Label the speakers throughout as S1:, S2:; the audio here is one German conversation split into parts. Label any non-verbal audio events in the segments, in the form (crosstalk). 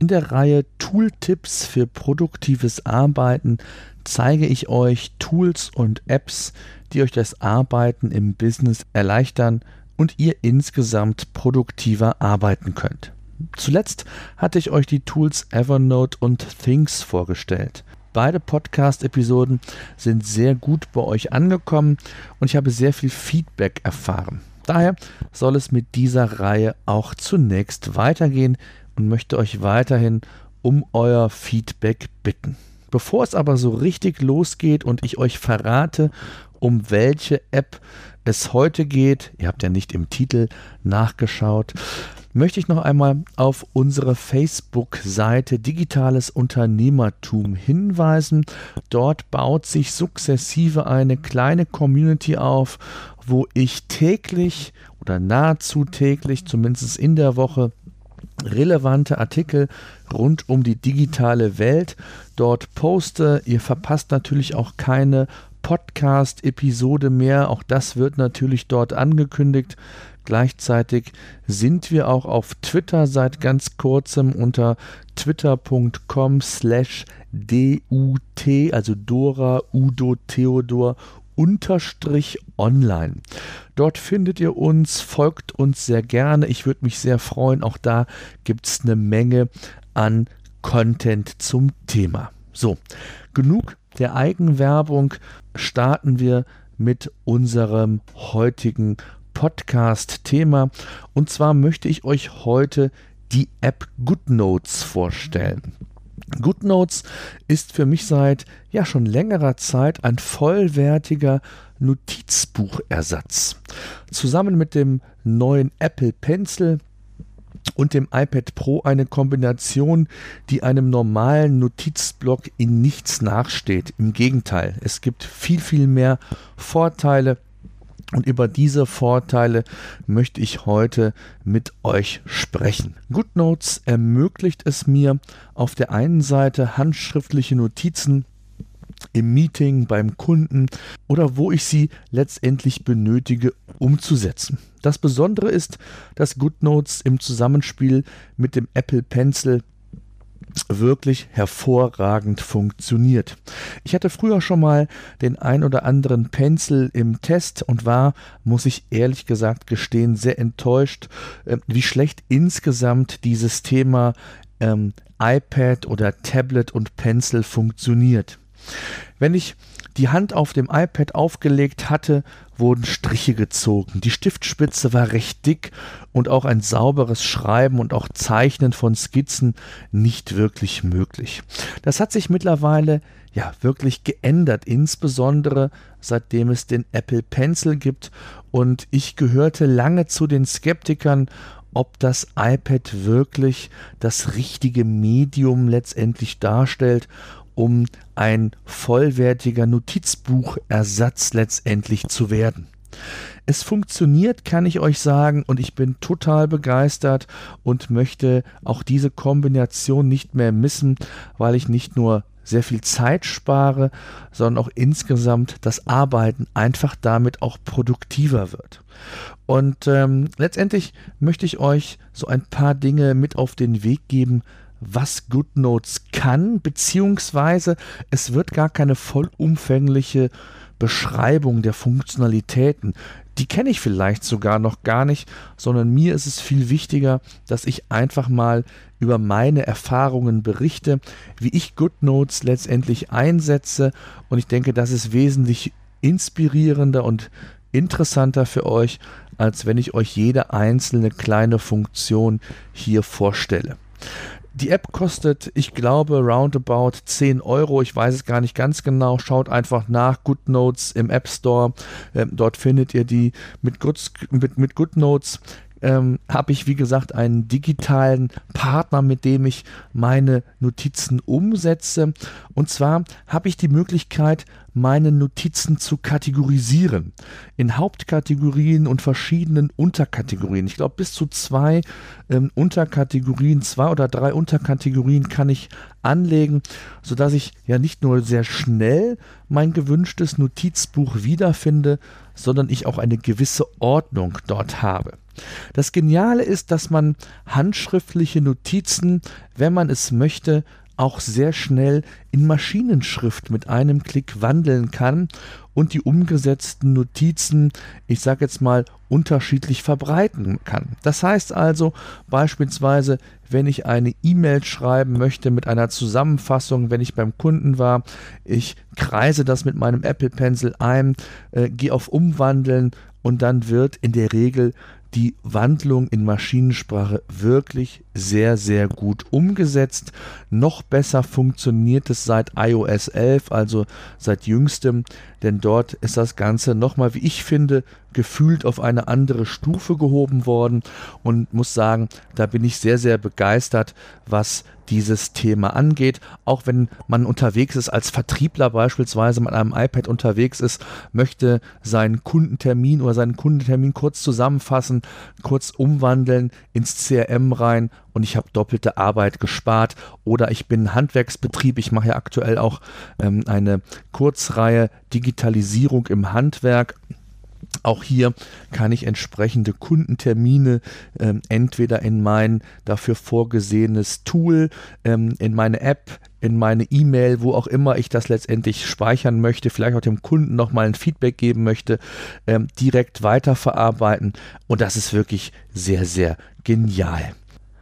S1: In der Reihe Tooltips für produktives Arbeiten zeige ich euch Tools und Apps, die euch das Arbeiten im Business erleichtern und ihr insgesamt produktiver arbeiten könnt. Zuletzt hatte ich euch die Tools Evernote und Things vorgestellt. Beide Podcast-Episoden sind sehr gut bei euch angekommen und ich habe sehr viel Feedback erfahren. Daher soll es mit dieser Reihe auch zunächst weitergehen und möchte euch weiterhin um euer Feedback bitten. Bevor es aber so richtig losgeht und ich euch verrate, um welche App es heute geht, ihr habt ja nicht im Titel nachgeschaut, möchte ich noch einmal auf unsere Facebook-Seite Digitales Unternehmertum hinweisen. Dort baut sich sukzessive eine kleine Community auf, wo ich täglich oder nahezu täglich, zumindest in der Woche, relevante Artikel rund um die digitale Welt dort poste. Ihr verpasst natürlich auch keine Podcast-Episode mehr. Auch das wird natürlich dort angekündigt. Gleichzeitig sind wir auch auf Twitter seit ganz kurzem unter twitter.com slash DUT, also Dora, Udo, Theodor unterstrich online. Dort findet ihr uns, folgt uns sehr gerne. Ich würde mich sehr freuen. Auch da gibt es eine Menge an Content zum Thema. So, genug der Eigenwerbung. Starten wir mit unserem heutigen Podcast-Thema. Und zwar möchte ich euch heute die App GoodNotes vorstellen. GoodNotes ist für mich seit ja schon längerer Zeit ein vollwertiger Notizbuchersatz. Zusammen mit dem neuen Apple Pencil und dem iPad Pro eine Kombination, die einem normalen Notizblock in nichts nachsteht. Im Gegenteil, es gibt viel, viel mehr Vorteile und über diese Vorteile möchte ich heute mit euch sprechen. GoodNotes ermöglicht es mir, auf der einen Seite handschriftliche Notizen im Meeting, beim Kunden oder wo ich sie letztendlich benötige, umzusetzen. Das Besondere ist, dass GoodNotes im Zusammenspiel mit dem Apple Pencil wirklich hervorragend funktioniert. Ich hatte früher schon mal den ein oder anderen Pencil im Test und war, muss ich ehrlich gesagt gestehen, sehr enttäuscht, äh, wie schlecht insgesamt dieses Thema ähm, iPad oder Tablet und Pencil funktioniert. Wenn ich die Hand auf dem iPad aufgelegt hatte, wurden Striche gezogen. Die Stiftspitze war recht dick und auch ein sauberes Schreiben und auch Zeichnen von Skizzen nicht wirklich möglich. Das hat sich mittlerweile ja wirklich geändert, insbesondere seitdem es den Apple Pencil gibt und ich gehörte lange zu den Skeptikern, ob das iPad wirklich das richtige Medium letztendlich darstellt um ein vollwertiger Notizbuchersatz letztendlich zu werden. Es funktioniert, kann ich euch sagen, und ich bin total begeistert und möchte auch diese Kombination nicht mehr missen, weil ich nicht nur sehr viel Zeit spare, sondern auch insgesamt das Arbeiten einfach damit auch produktiver wird. Und ähm, letztendlich möchte ich euch so ein paar Dinge mit auf den Weg geben, was GoodNotes kann, beziehungsweise es wird gar keine vollumfängliche Beschreibung der Funktionalitäten. Die kenne ich vielleicht sogar noch gar nicht, sondern mir ist es viel wichtiger, dass ich einfach mal über meine Erfahrungen berichte, wie ich GoodNotes letztendlich einsetze und ich denke, das ist wesentlich inspirierender und interessanter für euch, als wenn ich euch jede einzelne kleine Funktion hier vorstelle. Die App kostet, ich glaube, roundabout 10 Euro. Ich weiß es gar nicht ganz genau. Schaut einfach nach GoodNotes im App Store. Ähm, dort findet ihr die mit, Good, mit, mit GoodNotes ähm, habe ich, wie gesagt, einen digitalen Partner, mit dem ich meine Notizen umsetze. Und zwar habe ich die Möglichkeit, meine Notizen zu kategorisieren. In Hauptkategorien und verschiedenen Unterkategorien. Ich glaube, bis zu zwei ähm, Unterkategorien, zwei oder drei Unterkategorien kann ich anlegen, sodass ich ja nicht nur sehr schnell mein gewünschtes Notizbuch wiederfinde, sondern ich auch eine gewisse Ordnung dort habe. Das Geniale ist, dass man handschriftliche Notizen, wenn man es möchte, auch sehr schnell in Maschinenschrift mit einem Klick wandeln kann und die umgesetzten Notizen, ich sage jetzt mal, unterschiedlich verbreiten kann. Das heißt also beispielsweise, wenn ich eine E-Mail schreiben möchte mit einer Zusammenfassung, wenn ich beim Kunden war, ich kreise das mit meinem Apple Pencil ein, äh, gehe auf Umwandeln und dann wird in der Regel die Wandlung in Maschinensprache wirklich sehr, sehr gut umgesetzt. Noch besser funktioniert es seit iOS 11, also seit jüngstem, denn dort ist das Ganze nochmal, wie ich finde, gefühlt auf eine andere Stufe gehoben worden und muss sagen, da bin ich sehr, sehr begeistert, was dieses Thema angeht. Auch wenn man unterwegs ist, als Vertriebler beispielsweise mit einem iPad unterwegs ist, möchte seinen Kundentermin oder seinen Kundentermin kurz zusammenfassen, kurz umwandeln ins CRM rein und ich habe doppelte Arbeit gespart. Oder ich bin Handwerksbetrieb. Ich mache ja aktuell auch ähm, eine Kurzreihe Digitalisierung im Handwerk. Auch hier kann ich entsprechende Kundentermine ähm, entweder in mein dafür vorgesehenes Tool, ähm, in meine App, in meine E-Mail, wo auch immer ich das letztendlich speichern möchte, vielleicht auch dem Kunden nochmal ein Feedback geben möchte, ähm, direkt weiterverarbeiten. Und das ist wirklich sehr, sehr genial.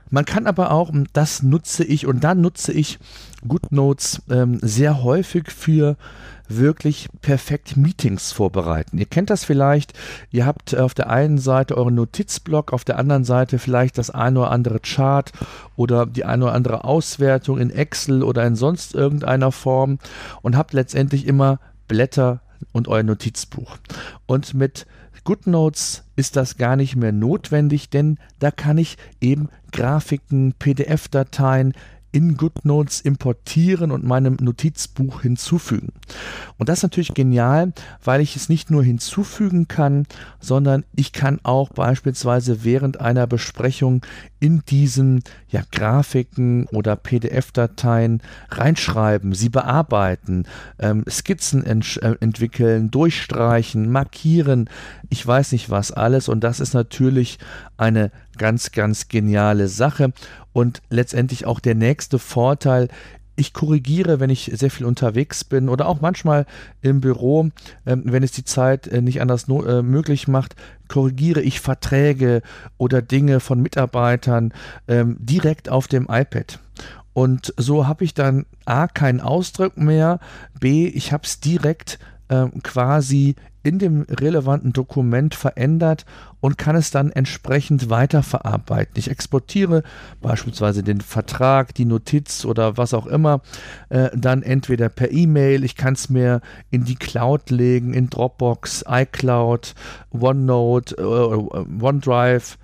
S1: Man kann aber auch, das nutze ich und dann nutze ich GoodNotes ähm, sehr häufig für wirklich perfekt Meetings vorbereiten. Ihr kennt das vielleicht, ihr habt auf der einen Seite euren Notizblock, auf der anderen Seite vielleicht das eine oder andere Chart oder die eine oder andere Auswertung in Excel oder in sonst irgendeiner Form und habt letztendlich immer Blätter und euer Notizbuch. Und mit GoodNotes ist das gar nicht mehr notwendig, denn da kann ich eben Grafiken, PDF-Dateien, in GoodNotes importieren und meinem Notizbuch hinzufügen. Und das ist natürlich genial, weil ich es nicht nur hinzufügen kann, sondern ich kann auch beispielsweise während einer Besprechung in diesen ja, Grafiken oder PDF-Dateien reinschreiben, sie bearbeiten, ähm, Skizzen ent äh, entwickeln, durchstreichen, markieren, ich weiß nicht was alles. Und das ist natürlich eine ganz, ganz geniale Sache. Und letztendlich auch der nächste Vorteil, ich korrigiere, wenn ich sehr viel unterwegs bin oder auch manchmal im Büro, äh, wenn es die Zeit äh, nicht anders no äh, möglich macht, korrigiere ich Verträge oder Dinge von Mitarbeitern ähm, direkt auf dem iPad. Und so habe ich dann A, keinen Ausdruck mehr, B, ich habe es direkt ähm, quasi in dem relevanten Dokument verändert und kann es dann entsprechend weiterverarbeiten. Ich exportiere beispielsweise den Vertrag, die Notiz oder was auch immer, äh, dann entweder per E-Mail, ich kann es mir in die Cloud legen, in Dropbox, iCloud, OneNote, äh, OneDrive,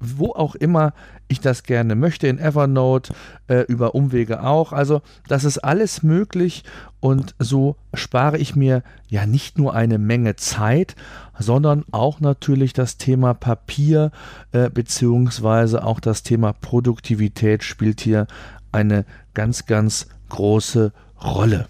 S1: wo auch immer ich das gerne möchte, in Evernote, äh, über Umwege auch. Also das ist alles möglich und so spare ich mir ja nicht nur eine Menge Zeit, sondern auch natürlich das Thema Papier äh, beziehungsweise auch das Thema Produktivität spielt hier eine ganz, ganz große Rolle.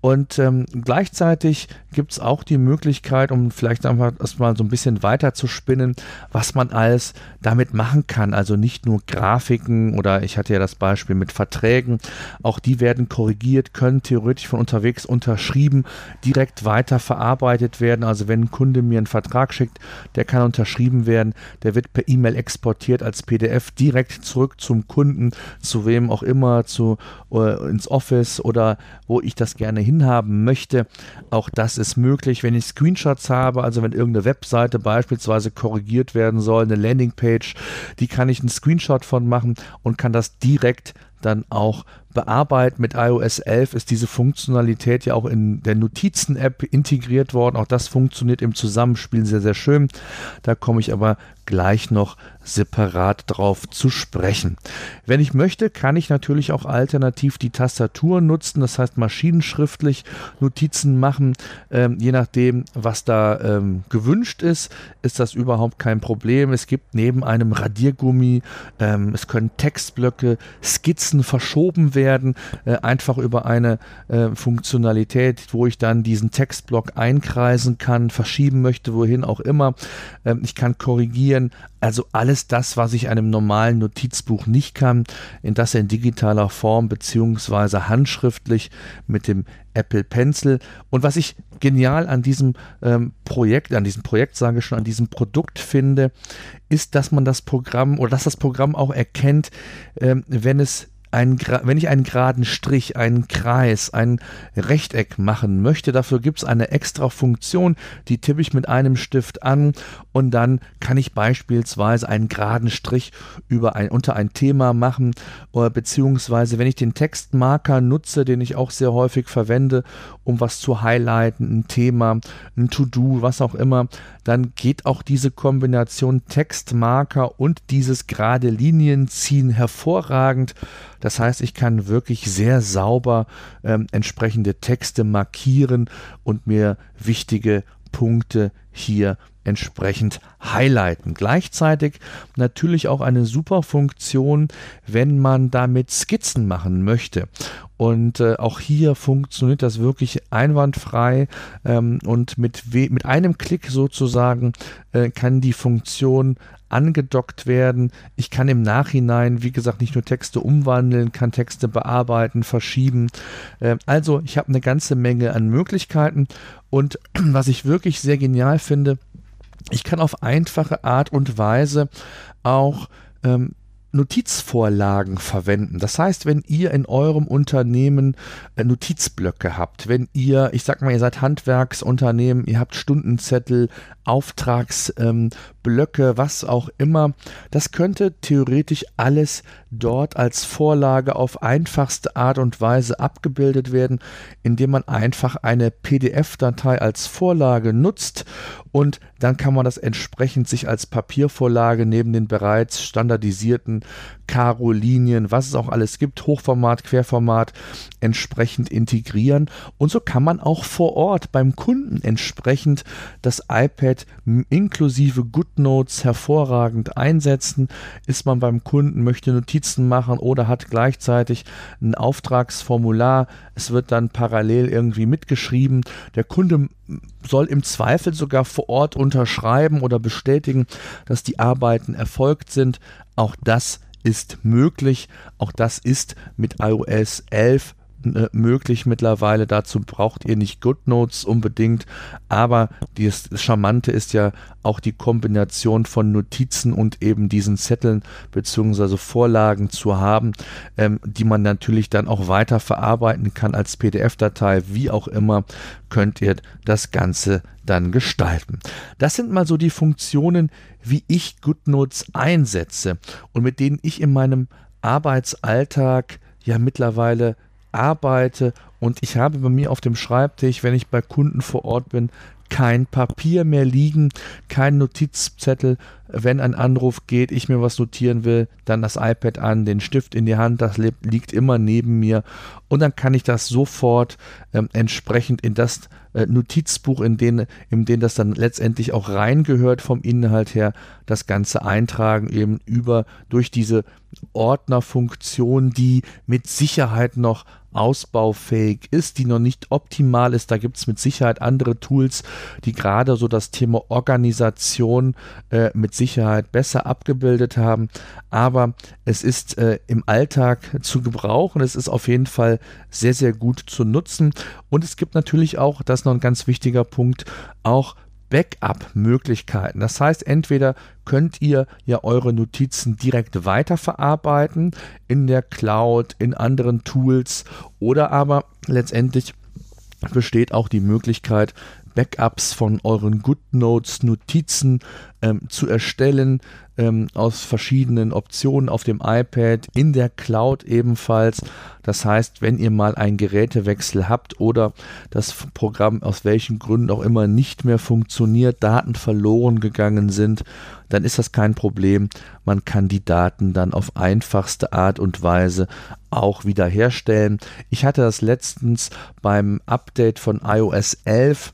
S1: Und ähm, gleichzeitig gibt es auch die Möglichkeit, um vielleicht einfach erstmal so ein bisschen weiter zu spinnen, was man alles damit machen kann. Also nicht nur Grafiken oder ich hatte ja das Beispiel mit Verträgen, auch die werden korrigiert, können theoretisch von unterwegs unterschrieben, direkt weiter verarbeitet werden. Also wenn ein Kunde mir einen Vertrag schickt, der kann unterschrieben werden, der wird per E-Mail exportiert als PDF direkt zurück zum Kunden, zu wem auch immer, zu, äh, ins Office oder wo ich das gerne hinhaben möchte. Auch das ist möglich, wenn ich Screenshots habe, also wenn irgendeine Webseite beispielsweise korrigiert werden soll, eine Landingpage, die kann ich einen Screenshot von machen und kann das direkt dann auch bearbeiten. Mit iOS 11 ist diese Funktionalität ja auch in der Notizen-App integriert worden. Auch das funktioniert im Zusammenspiel sehr, sehr schön. Da komme ich aber gleich noch separat drauf zu sprechen. Wenn ich möchte, kann ich natürlich auch alternativ die Tastatur nutzen, das heißt maschinenschriftlich Notizen machen. Ähm, je nachdem, was da ähm, gewünscht ist, ist das überhaupt kein Problem. Es gibt neben einem Radiergummi, ähm, es können Textblöcke, Skizzen verschoben werden, äh, einfach über eine äh, Funktionalität, wo ich dann diesen Textblock einkreisen kann, verschieben möchte, wohin auch immer. Ähm, ich kann korrigieren, also alles das, was ich einem normalen Notizbuch nicht kann, in das in digitaler Form beziehungsweise handschriftlich mit dem Apple Pencil. Und was ich genial an diesem ähm, Projekt, an diesem Projekt sage ich schon, an diesem Produkt finde, ist, dass man das Programm oder dass das Programm auch erkennt, ähm, wenn es ein, wenn ich einen geraden Strich, einen Kreis, ein Rechteck machen möchte, dafür gibt es eine extra Funktion, die tippe ich mit einem Stift an und dann kann ich beispielsweise einen geraden Strich über ein, unter ein Thema machen oder beziehungsweise wenn ich den Textmarker nutze, den ich auch sehr häufig verwende, um was zu highlighten, ein Thema, ein To-Do, was auch immer, dann geht auch diese Kombination Textmarker und dieses gerade Linienziehen hervorragend. Das heißt, ich kann wirklich sehr sauber ähm, entsprechende Texte markieren und mir wichtige Punkte hier entsprechend highlighten. Gleichzeitig natürlich auch eine super Funktion, wenn man damit Skizzen machen möchte. Und äh, auch hier funktioniert das wirklich einwandfrei ähm, und mit, mit einem Klick sozusagen äh, kann die Funktion angedockt werden. Ich kann im Nachhinein, wie gesagt, nicht nur Texte umwandeln, kann Texte bearbeiten, verschieben. Äh, also ich habe eine ganze Menge an Möglichkeiten und (clears throat) was ich wirklich sehr genial finde, ich kann auf einfache Art und Weise auch ähm, Notizvorlagen verwenden. Das heißt, wenn ihr in eurem Unternehmen äh, Notizblöcke habt, wenn ihr, ich sag mal, ihr seid Handwerksunternehmen, ihr habt Stundenzettel, Auftragsblöcke, ähm, was auch immer, das könnte theoretisch alles dort als Vorlage auf einfachste Art und Weise abgebildet werden, indem man einfach eine PDF-Datei als Vorlage nutzt und dann kann man das entsprechend sich als Papiervorlage neben den bereits standardisierten Karo-Linien, was es auch alles gibt, Hochformat, Querformat, entsprechend integrieren. Und so kann man auch vor Ort beim Kunden entsprechend das iPad inklusive GoodNotes hervorragend einsetzen. Ist man beim Kunden, möchte Notizen machen oder hat gleichzeitig ein Auftragsformular, es wird dann parallel irgendwie mitgeschrieben. Der Kunde soll im Zweifel sogar vor Ort unterschreiben oder bestätigen, dass die Arbeiten erfolgt sind. Auch das ist möglich. Auch das ist mit iOS 11 äh, möglich mittlerweile. Dazu braucht ihr nicht GoodNotes unbedingt, aber das Charmante ist ja auch die Kombination von Notizen und eben diesen Zetteln bzw. Vorlagen zu haben, ähm, die man natürlich dann auch weiter verarbeiten kann als PDF-Datei, wie auch immer, könnt ihr das Ganze dann gestalten. Das sind mal so die Funktionen, wie ich GoodNotes einsetze und mit denen ich in meinem Arbeitsalltag ja mittlerweile arbeite und ich habe bei mir auf dem Schreibtisch, wenn ich bei Kunden vor Ort bin, kein Papier mehr liegen, kein Notizzettel. Wenn ein Anruf geht, ich mir was notieren will, dann das iPad an, den Stift in die Hand, das liegt immer neben mir und dann kann ich das sofort ähm, entsprechend in das äh, Notizbuch, in den, in den das dann letztendlich auch reingehört vom Inhalt her, das Ganze eintragen, eben über durch diese Ordnerfunktion, die mit Sicherheit noch ausbaufähig ist, die noch nicht optimal ist. Da gibt es mit Sicherheit andere Tools, die gerade so das Thema Organisation äh, mit Sicherheit besser abgebildet haben. Aber es ist äh, im Alltag zu gebrauchen. Es ist auf jeden Fall sehr, sehr gut zu nutzen. Und es gibt natürlich auch, das ist noch ein ganz wichtiger Punkt, auch Backup-Möglichkeiten. Das heißt, entweder könnt ihr ja eure Notizen direkt weiterverarbeiten in der Cloud, in anderen Tools oder aber letztendlich besteht auch die Möglichkeit, Backups von euren GoodNotes, Notizen ähm, zu erstellen ähm, aus verschiedenen Optionen auf dem iPad, in der Cloud ebenfalls. Das heißt, wenn ihr mal einen Gerätewechsel habt oder das Programm aus welchen Gründen auch immer nicht mehr funktioniert, Daten verloren gegangen sind, dann ist das kein Problem. Man kann die Daten dann auf einfachste Art und Weise auch wiederherstellen. Ich hatte das letztens beim Update von iOS 11.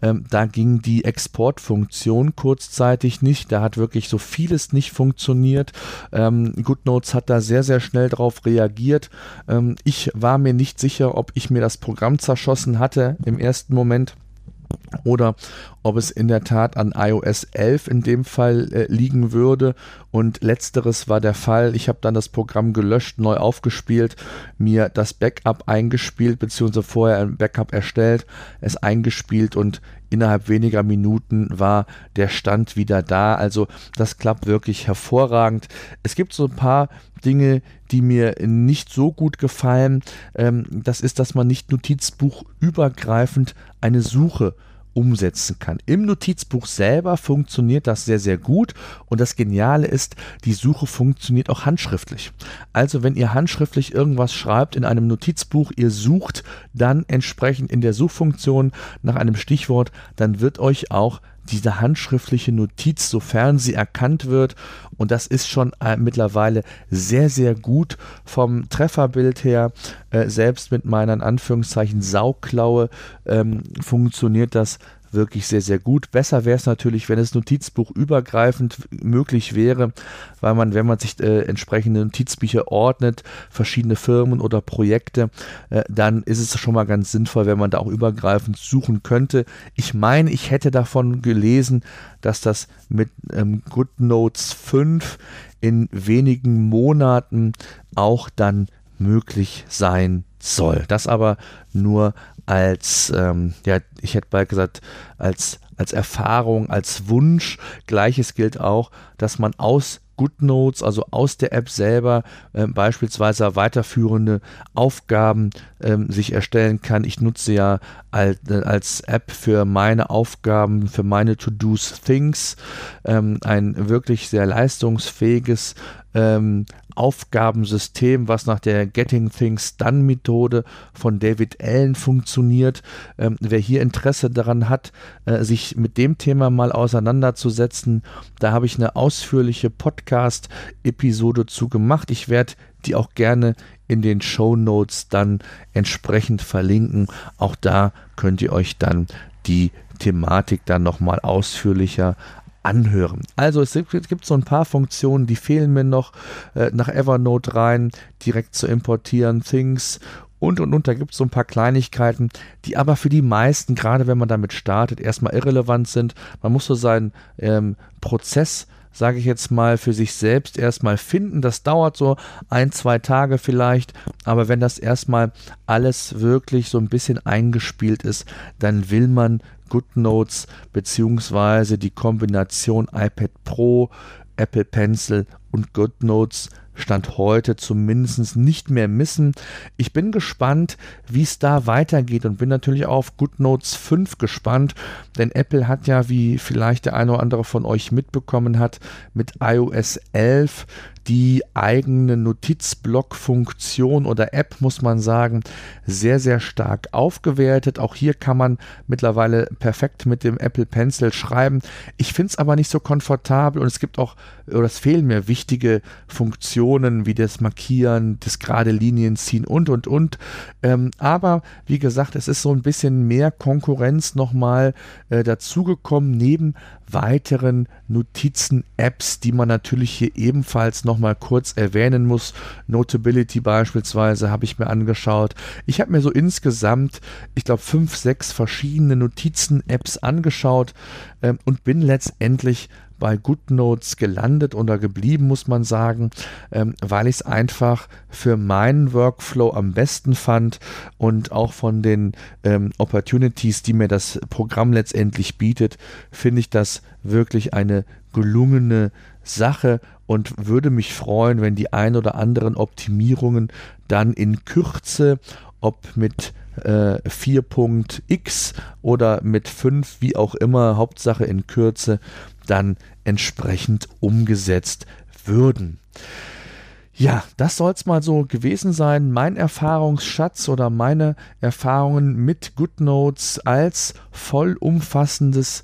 S1: Ähm, da ging die Exportfunktion kurzzeitig nicht. Da hat wirklich so vieles nicht funktioniert. Ähm, GoodNotes hat da sehr, sehr schnell darauf reagiert. Ähm, ich war mir nicht sicher, ob ich mir das Programm zerschossen hatte im ersten Moment oder ob es in der Tat an iOS 11 in dem Fall äh, liegen würde. Und letzteres war der Fall. Ich habe dann das Programm gelöscht, neu aufgespielt, mir das Backup eingespielt, beziehungsweise vorher ein Backup erstellt, es eingespielt und innerhalb weniger Minuten war der Stand wieder da. Also das klappt wirklich hervorragend. Es gibt so ein paar Dinge, die mir nicht so gut gefallen. Ähm, das ist, dass man nicht notizbuchübergreifend eine Suche umsetzen kann. Im Notizbuch selber funktioniert das sehr, sehr gut und das Geniale ist, die Suche funktioniert auch handschriftlich. Also wenn ihr handschriftlich irgendwas schreibt in einem Notizbuch, ihr sucht dann entsprechend in der Suchfunktion nach einem Stichwort, dann wird euch auch diese handschriftliche Notiz, sofern sie erkannt wird. Und das ist schon äh, mittlerweile sehr, sehr gut vom Trefferbild her. Äh, selbst mit meiner in Anführungszeichen Sauklaue ähm, funktioniert das wirklich sehr, sehr gut. Besser wäre es natürlich, wenn es Notizbuch übergreifend möglich wäre, weil man, wenn man sich äh, entsprechende Notizbücher ordnet, verschiedene Firmen oder Projekte, äh, dann ist es schon mal ganz sinnvoll, wenn man da auch übergreifend suchen könnte. Ich meine, ich hätte davon gelesen, dass das mit ähm, GoodNotes 5 in wenigen Monaten auch dann möglich sein soll. Das aber nur als, ähm, ja, ich hätte bald gesagt, als, als Erfahrung, als Wunsch. Gleiches gilt auch, dass man aus GoodNotes, also aus der App selber äh, beispielsweise weiterführende Aufgaben äh, sich erstellen kann. Ich nutze ja als, äh, als App für meine Aufgaben, für meine To-Dos Things ähm, ein wirklich sehr leistungsfähiges ähm, Aufgabensystem, was nach der Getting Things Done Methode von David Allen funktioniert. Ähm, wer hier Interesse daran hat, äh, sich mit dem Thema mal auseinanderzusetzen, da habe ich eine ausführliche Podcast-Episode zu gemacht. Ich werde die auch gerne in den Show Notes dann entsprechend verlinken. Auch da könnt ihr euch dann die Thematik dann nochmal ausführlicher anhören. Also es gibt so ein paar Funktionen, die fehlen mir noch äh, nach Evernote rein, direkt zu importieren, Things und und und. Da gibt es so ein paar Kleinigkeiten, die aber für die meisten, gerade wenn man damit startet, erstmal irrelevant sind. Man muss so seinen ähm, Prozess sage ich jetzt mal, für sich selbst erstmal finden. Das dauert so ein, zwei Tage vielleicht, aber wenn das erstmal alles wirklich so ein bisschen eingespielt ist, dann will man GoodNotes beziehungsweise die Kombination iPad Pro, Apple Pencil und GoodNotes Stand heute zumindest nicht mehr missen. Ich bin gespannt, wie es da weitergeht und bin natürlich auch auf GoodNotes 5 gespannt, denn Apple hat ja, wie vielleicht der eine oder andere von euch mitbekommen hat, mit iOS 11 die eigene Notizblock-Funktion oder App, muss man sagen, sehr, sehr stark aufgewertet. Auch hier kann man mittlerweile perfekt mit dem Apple Pencil schreiben. Ich finde es aber nicht so komfortabel und es gibt auch, oder es fehlen mir wichtige Funktionen wie das Markieren, das gerade Linien ziehen und, und, und. Ähm, aber wie gesagt, es ist so ein bisschen mehr Konkurrenz nochmal äh, dazugekommen, neben weiteren Notizen-Apps, die man natürlich hier ebenfalls nochmal kurz erwähnen muss. Notability beispielsweise habe ich mir angeschaut. Ich habe mir so insgesamt, ich glaube, fünf, sechs verschiedene Notizen-Apps angeschaut ähm, und bin letztendlich bei GoodNotes gelandet oder geblieben, muss man sagen, ähm, weil ich es einfach für meinen Workflow am besten fand und auch von den ähm, Opportunities, die mir das Programm letztendlich bietet, finde ich das wirklich eine gelungene Sache und würde mich freuen, wenn die ein oder anderen Optimierungen dann in Kürze, ob mit äh, 4.x oder mit 5, wie auch immer, Hauptsache in Kürze, dann entsprechend umgesetzt würden. Ja, das soll es mal so gewesen sein. Mein Erfahrungsschatz oder meine Erfahrungen mit GoodNotes als vollumfassendes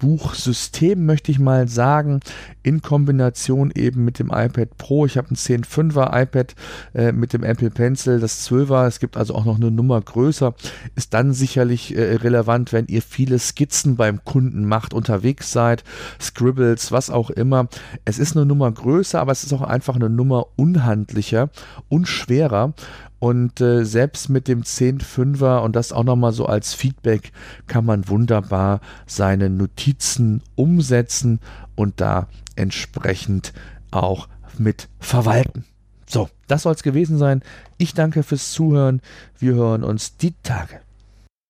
S1: Notizbuchsystem, möchte ich mal sagen, in Kombination eben mit dem iPad Pro. Ich habe ein 10.5er iPad äh, mit dem Apple Pencil, das 12er, es gibt also auch noch eine Nummer größer, ist dann sicherlich äh, relevant, wenn ihr viele Skizzen beim Kunden macht, unterwegs seid, Scribbles, was auch immer. Es ist eine Nummer größer, aber es ist auch einfach eine Nummer unhandlicher und schwerer und äh, selbst mit dem 10.5er und das auch nochmal so als Feedback kann man wunderbar seine Notizen umsetzen und da entsprechend auch mit verwalten. So, das soll es gewesen sein. Ich danke fürs Zuhören. Wir hören uns die Tage.